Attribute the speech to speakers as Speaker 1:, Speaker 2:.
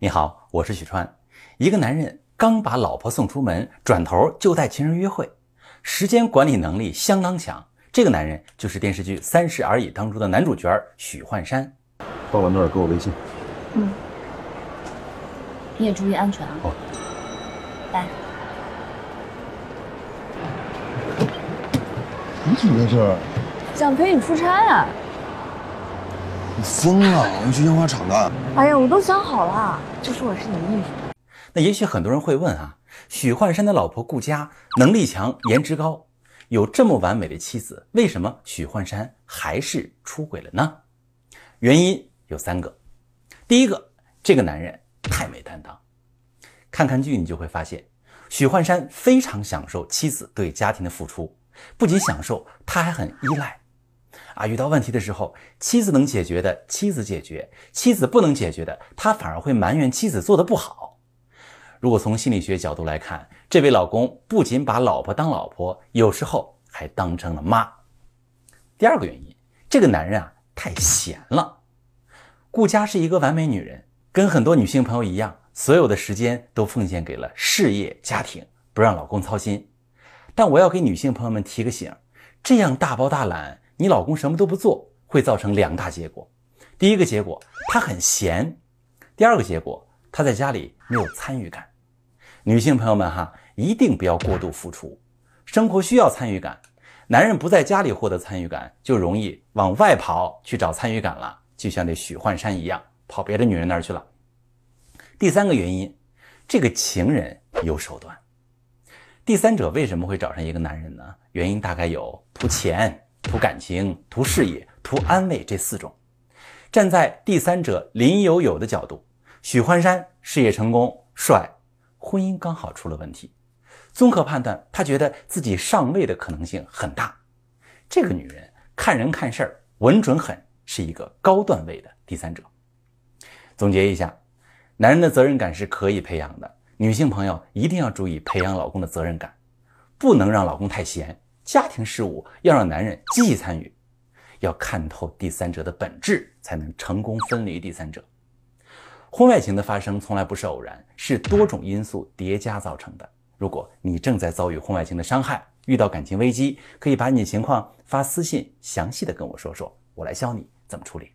Speaker 1: 你好，我是许川。一个男人刚把老婆送出门，转头就带情人约会，时间管理能力相当强。这个男人就是电视剧《三十而已》当中的男主角许幻山。
Speaker 2: 到了那儿给我微信。
Speaker 3: 嗯，你也注意安全啊。
Speaker 2: 好。
Speaker 3: 拜。
Speaker 2: 你怎么在这儿？
Speaker 3: 想陪你出差啊。
Speaker 2: 你疯了！我要去烟花厂的。
Speaker 3: 哎呀，我都想好了，就说我是你秘书。
Speaker 1: 那也许很多人会问啊，许幻山的老婆顾佳能力强、颜值高，有这么完美的妻子，为什么许幻山还是出轨了呢？原因有三个。第一个，这个男人太没担当。看看剧你就会发现，许幻山非常享受妻子对家庭的付出，不仅享受，他还很依赖。啊，遇到问题的时候，妻子能解决的，妻子解决；妻子不能解决的，他反而会埋怨妻子做的不好。如果从心理学角度来看，这位老公不仅把老婆当老婆，有时候还当成了妈。第二个原因，这个男人啊太闲了。顾佳是一个完美女人，跟很多女性朋友一样，所有的时间都奉献给了事业家庭，不让老公操心。但我要给女性朋友们提个醒：这样大包大揽。你老公什么都不做，会造成两大结果。第一个结果，他很闲；第二个结果，他在家里没有参与感。女性朋友们哈，一定不要过度付出，生活需要参与感。男人不在家里获得参与感，就容易往外跑去找参与感了，就像这许幻山一样，跑别的女人那儿去了。第三个原因，这个情人有手段。第三者为什么会找上一个男人呢？原因大概有图钱。图感情、图事业、图安慰这四种。站在第三者林有有的角度，许幻山事业成功、帅，婚姻刚好出了问题。综合判断，他觉得自己上位的可能性很大。这个女人看人看事儿稳准狠，是一个高段位的第三者。总结一下，男人的责任感是可以培养的，女性朋友一定要注意培养老公的责任感，不能让老公太闲。家庭事务要让男人积极参与，要看透第三者的本质，才能成功分离第三者。婚外情的发生从来不是偶然，是多种因素叠加造成的。如果你正在遭遇婚外情的伤害，遇到感情危机，可以把你的情况发私信，详细的跟我说说，我来教你怎么处理。